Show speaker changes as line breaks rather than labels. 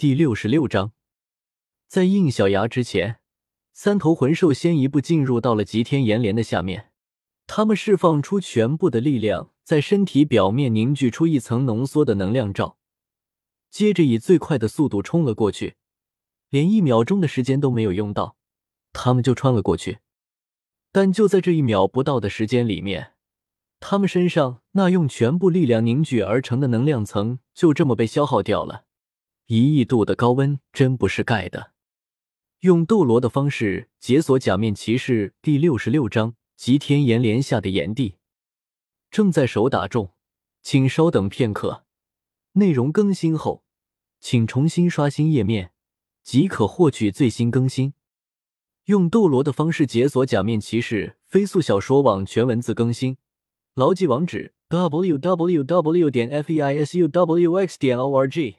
第六十六章，在应小牙之前，三头魂兽先一步进入到了极天炎莲的下面。他们释放出全部的力量，在身体表面凝聚出一层浓缩的能量罩，接着以最快的速度冲了过去，连一秒钟的时间都没有用到，他们就穿了过去。但就在这一秒不到的时间里面，他们身上那用全部力量凝聚而成的能量层就这么被消耗掉了。一亿度的高温真不是盖的。用斗罗的方式解锁假面骑士第六十六章。极天炎莲下的炎帝正在手打中，请稍等片刻。内容更新后，请重新刷新页面，即可获取最新更新。用斗罗的方式解锁假面骑士飞速小说网全文字更新，牢记网址：w w w. 点 f e i s u w x 点 o r g。